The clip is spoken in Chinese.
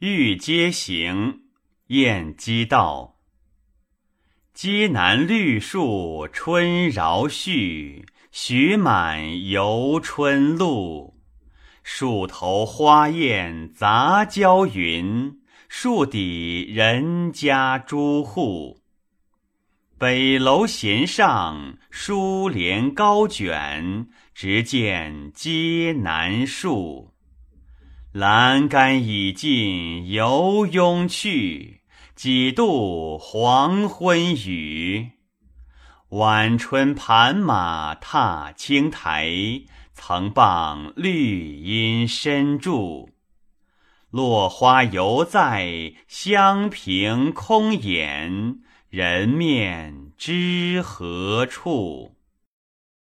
欲阶行，燕姬道。阶南绿树春饶絮，雪满游春路。树头花艳杂交云，树底人家诸户。北楼闲上疏帘高卷，直见阶南树。栏杆已尽游拥去，几度黄昏雨。晚春盘马踏青苔，曾傍绿阴深处。落花犹在香屏空掩。人面知何处？